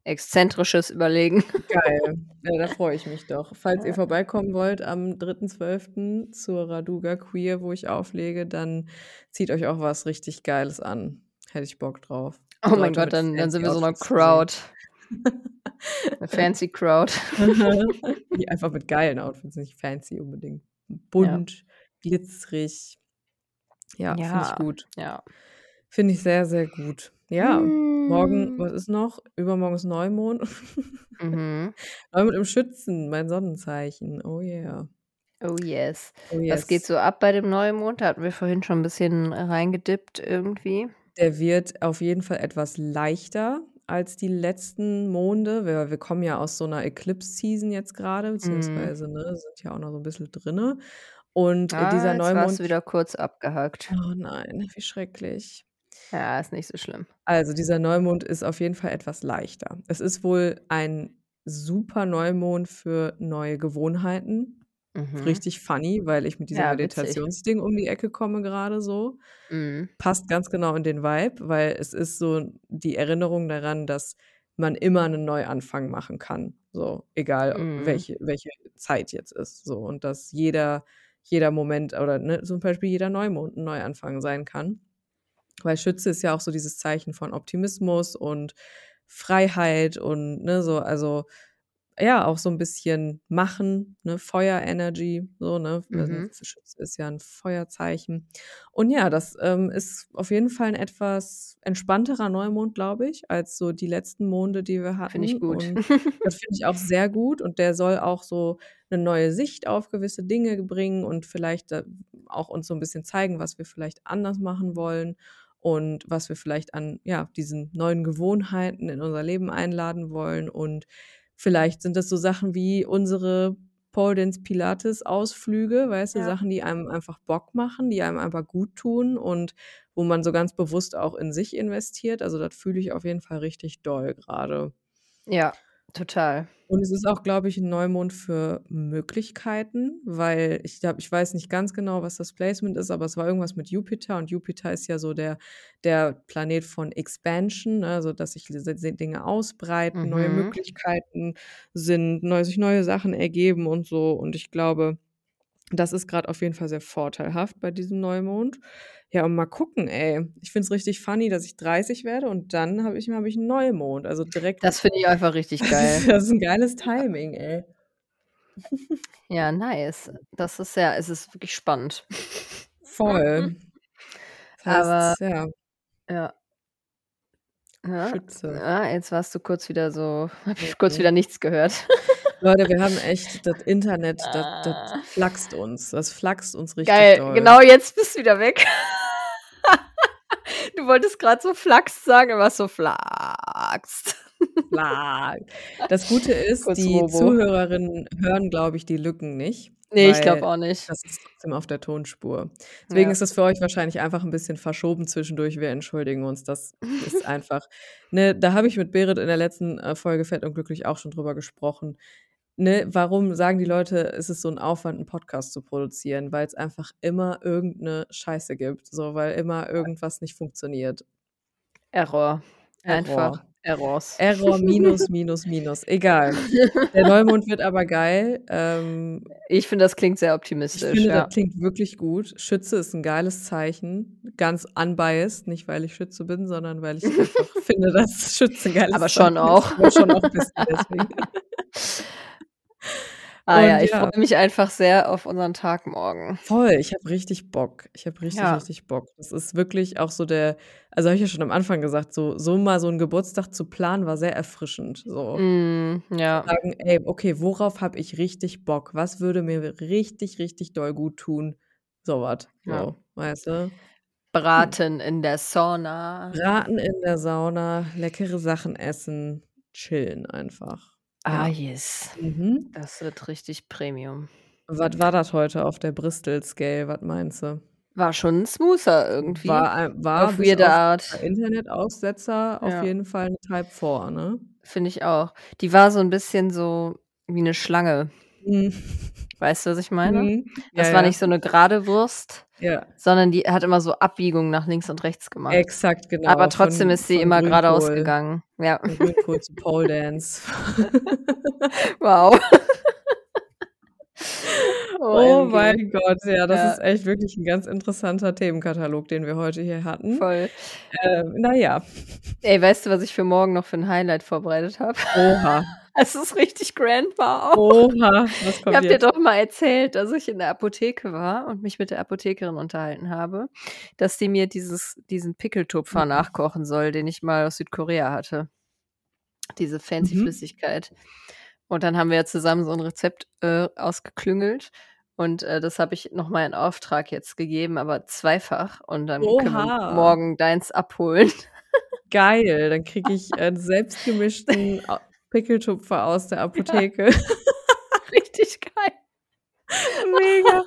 Exzentrisches überlegen. Geil. Ja, da freue ich mich doch. Falls ihr Ja. vorbeikommen wollt am 3.12. zur Raduga Queer, wo ich auflege, dann zieht euch auch was richtig Geiles an. Hätte ich Bock drauf. Oh mein Leute Gott, mit dann dann sind wir so 'ne sehen. Crowd. 'Ne fancy Crowd. Einfach mit geilen Outfits, nicht fancy unbedingt. Ja. Bunt, glitzerig. Ja, finde ich Ja, gut. ja. Finde ich sehr, sehr gut. Ja, morgen Hm. was ist noch? Übermorgen ist Neumond. Mhm. Neumond im Schützen, mein Sonnenzeichen. Oh yeah. Oh yes. Oh Was geht yes. so ab bei dem Neumond? Da hatten wir vorhin schon 'n bisschen reingedippt irgendwie. Der wird auf jeden Fall etwas leichter als die letzten Monde. Wir wir kommen ja aus so 'ner Eclipse-Season jetzt grade, Mhm. beziehungsweise, ne, sind ja auch noch so 'n bisschen drinne. Und, äh, Ah, dieser jetzt warst Neumond du wieder kurz abgehackt. Oh nein, wie schrecklich. Ja, ist nicht so schlimm. Also, dieser Neumond ist auf jeden Fall etwas leichter. Es ist wohl ein super Neumond für neue Gewohnheiten. Mhm. Richtig funny, weil ich mit diesem Ja. Meditationsding um die Ecke komme grade so. Mhm. Passt ganz genau in den Vibe, weil es ist so die Erinnerung daran, dass man immer 'nen Neuanfang machen kann, so, egal Mhm. welche welche Zeit jetzt ist, so. Und dass jeder jeder Moment oder, ne, zum Beispiel jeder Neumond 'n Neuanfang sein kann. Weil Schütze ist ja auch so dieses Zeichen von Optimismus und Freiheit und, ne, so also, ja, auch so 'n bisschen machen, ne, Feuer-Energy, so, ne? Also, Mhm. Schütze ist ja 'n Feuerzeichen. Und ja, das, ähm, ist auf jeden Fall 'n etwas entspannterer Neumond, glaube ich, als so die letzten Monde, die wir Finde ich hatten. gut. Und das finde ich auch sehr gut und der soll auch so 'ne neue Sicht auf gewisse Dinge bringen und vielleicht, äh, auch uns so 'n bisschen zeigen, was wir vielleicht anders machen wollen und was wir vielleicht an, ja, diesen neuen Gewohnheiten in unser Leben einladen wollen. Und vielleicht sind das so Sachen wie unsere Pole Dance Pilates Ausflüge, weißt du, Ja. Sachen, die einem einfach Bock machen, die einem einfach gut tun und wo man so ganz bewusst auch in sich investiert. Also, das fühle ich auf jeden Fall richtig doll grade. Ja, total. Und es ist auch, glaube ich, 'n Neumond für Möglichkeiten, weil ich glaube ich weiß nicht ganz genau, was das Placement ist, aber es war irgendwas mit Jupiter und Jupiter ist ja so der der Planet von Expansion, ne, also, dass sich Dinge ausbreiten, neue Mhm. Möglichkeiten sind, neu sich neue Sachen ergeben und so. Und ich glaube, das ist grad auf jeden Fall sehr vorteilhaft bei diesem Neumond. Ja, und mal gucken, ey. Ich finde es richtig funny, dass ich 30 werde und dann habe ich habe ich 'n Neumond. Also, direkt Das finde ich einfach richtig geil. das ist 'n geiles Timing, ey. Ja, nice. Das ist ja es ist wirklich spannend. Voll. Das Aber heißt, ja. Ja. Ja, Schütze. ja, jetzt warst du kurz wieder so habe ich kurz wieder nichts gehört. Leute, wir haben echt das Internet, das das Ah. flaxt uns. Das flaxt uns richtig Geil, doll. genau jetzt bist du wieder weg. Du wolltest grad so Flachs sagen, aber so Flachst. Fla Das Gute ist, Kurz die Robo. Zuhörerinnen hören, glaube ich, die Lücken nicht, Ne, ich glaube auch nicht. das ist trotzdem auf der Tonspur. Deswegen Ja. ist das für euch wahrscheinlich einfach 'n bisschen verschoben zwischendurch. Wir entschuldigen uns. Das ist einfach ne, da habe ich mit Berit in der letzten, äh, Folge Fett und glücklich auch schon drüber gesprochen. Ne, warum sagen die Leute, es ist so 'n Aufwand, 'n Podcast zu produzieren? Weil's einfach immer irgend 'ne Scheiße gibt, so, weil immer irgendwas nicht funktioniert. Error. Einfach Error. Errors. Error, minus, minus, minus. Egal. Der Neumond wird aber geil. Ähm, Ich finde, das klingt sehr ich optimistisch, finde, ja. das klingt wirklich gut. Schütze ist 'n geiles Zeichen. Ganz unbiased, nicht weil ich Schütze bin, sondern weil ich einfach finde, dass Schütze 'n geiles Aber schon auch. ist. Aber schon auch 'n bisschen deswegen. Ah ja, Und ich ja. freue mich einfach sehr auf unseren Tag morgen. Voll, ich habe richtig Bock. Ich habe richtig, Ja. richtig Bock. Das ist wirklich auch so der also, habe ich ja schon am Anfang gesagt, so so mal so 'n Geburtstag zu planen, war sehr erfrischend, so. Mhm, ja. Sagen: „Ey, okay, worauf habe ich richtig Bock? Was würde mir richtig, richtig doll gut tun?“ So was, Ja. so, weißt du? Braten in der Sauna. Braten in der Sauna, leckere Sachen essen, chillen einfach. Ah, Ja. yes. Mhm. Das wird richtig Premium. Was war das heute auf der Bristol Scale? Was meinst du? War schon smoother irgendwie. War ein war auf bis weirde auf Art. Internetaussetzer auf Ja. jeden Fall 'ne Type 4, ne? Finde ich auch. Die war so 'n bisschen so wie 'ne Schlange. Mhm. Weißt du, was ich meine? Mhm. Das Ja, war ja. nicht so 'ne gerade Wurst, Ja. sondern die hat immer so Abbiegungen nach links und rechts gemacht. Exakt, genau. Aber trotzdem Von ist sie immer geradeaus gegangen. Ja. Grünkohl zu Pole Dance. Wow. Oh OMG. mein Gott, ja, das Ja. ist echt wirklich 'n ganz interessanter Themenkatalog, den wir heute hier hatten. Voll. Ähm, na ja. Ey, weißt du, was ich für morgen noch für 'n Highlight vorbereitet habe? Oha. Es ist richtig grand war auch. Oha, was Ich kommt habe dir doch mal erzählt, dass ich in der Apotheke war und mich mit der Apothekerin unterhalten habe, dass die mir dieses diesen Pickeltupfer Mhm. nachkochen soll, den ich mal aus Südkorea hatte. Diese fancy Mhm. Flüssigkeit. Und dann haben wir ja zusammen so 'n Rezept, äh, ausgeklüngelt und, äh, das habe ich noch mal in Auftrag jetzt gegeben, aber zweifach und dann können wir Oha. morgen deins abholen. Geil, dann kriege ich einen selbstgemischten Pickeltupfer aus der Apotheke. Richtig geil. Mega.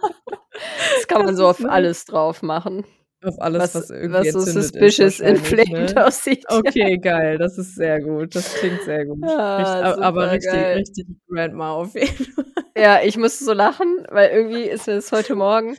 Das kann man Das so ist auf alles drauf machen. Auf alles, was Was irgendwie was so suspicious inflamed ne? aussieht, ja. Okay, geil, das ist sehr gut. Das klingt sehr gut. Richt Ah, a aber richtig supergeil. richtig Grandma auf jeden Fall. Ja, ich musste so lachen, weil irgendwie ist das heute Morgen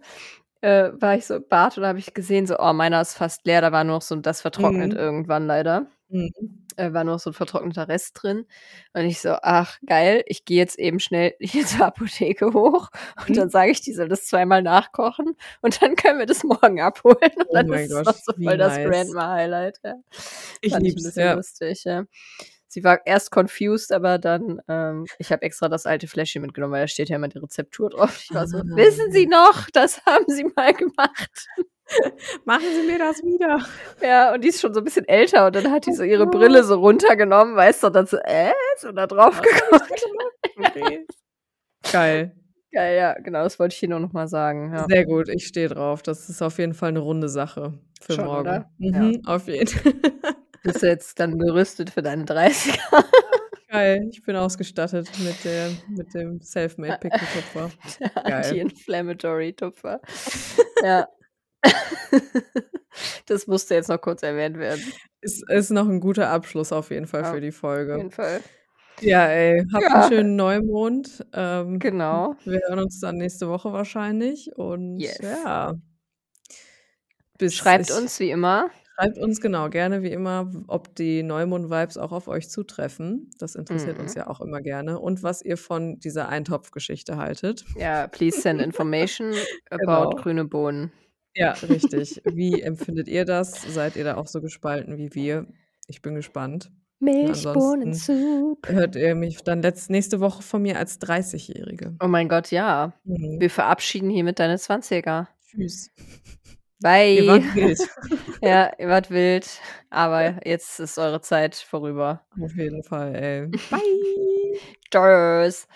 äh, war ich so im Bad und da habe ich gesehen, so: „Oh, meiner ist fast leer.“ Da war nur noch so das vertrocknet Mhm. irgendwann leider. Mhm. Äh, war noch so 'n vertrockneter Rest drin. Und ich so: „Ach, geil, ich gehe jetzt eben schnell hier zur Apotheke hoch und Mhm. dann sage ich, die soll das zweimal nachkochen und dann können wir das morgen abholen.“ Und Oh dann mein ist es Gott, noch so voll das nice. Grandma-Highlight, ja. Ich lieb's, bisschen ja. lustig, ja. Sie war erst confused, aber dann ähm, ich habe extra das alte Fläschchen mitgenommen, weil da steht ja immer die Rezeptur drauf. Ich war so: „Wissen Sie Ah. noch, das haben Sie mal gemacht?“ Machen Sie mir das wieder. Ja, und die ist schon so 'n bisschen älter und dann hat die Oh so ihre Brille so runtergenommen, weißt du, und dann so: „Äh?“ So da drauf ich geguckt. Okay. Geil. Geil, ja, genau, das wollte ich dir nur noch mal sagen, ja. Sehr gut, ich stehe drauf. Das ist auf jeden Fall 'ne runde Sache für Schon, morgen. oder? Ja. Mhm, auf jeden. Bist du jetzt dann gerüstet für deine 30er? Geil, ich bin ausgestattet mit der mit dem Selfmade Pickeltupfer. Der Geil. Anti-inflammatory Tupfer. Ja. Das musste jetzt noch kurz erwähnt werden. Ist ist noch 'n guter Abschluss auf jeden Fall Ja, für die auf Folge. jeden Fall. Ja, ey, habt Ja. schönen Neumond. Ähm, Genau. wir hören uns dann nächste Woche wahrscheinlich und Yes. ja. Bis Schreibt ich uns wie immer. schreibt uns genau gerne wie immer, ob die Neumond-Vibes auch auf euch zutreffen. Das interessiert uns Mhm. ja auch immer gerne und was ihr von dieser Eintopfgeschichte haltet. Ja, please send information about Genau. grüne Bohnen. Ja, richtig. Wie empfindet ihr das? Seid ihr da auch so gespalten wie wir? Ich bin gespannt. Und ansonsten Milchbohnensup. hört ihr mich dann letz nächste Woche von mir als 30-Jährige. Oh mein Gott, ja. Mhm. Wir verabschieden hiermit deine 20er. Tschüss. Bye. Ihr wart wild. Ja, ihr wart wild, aber jetzt ist eure Zeit vorüber. Auf jeden Fall, ey. Bye. Tschüss.